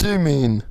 do you mean?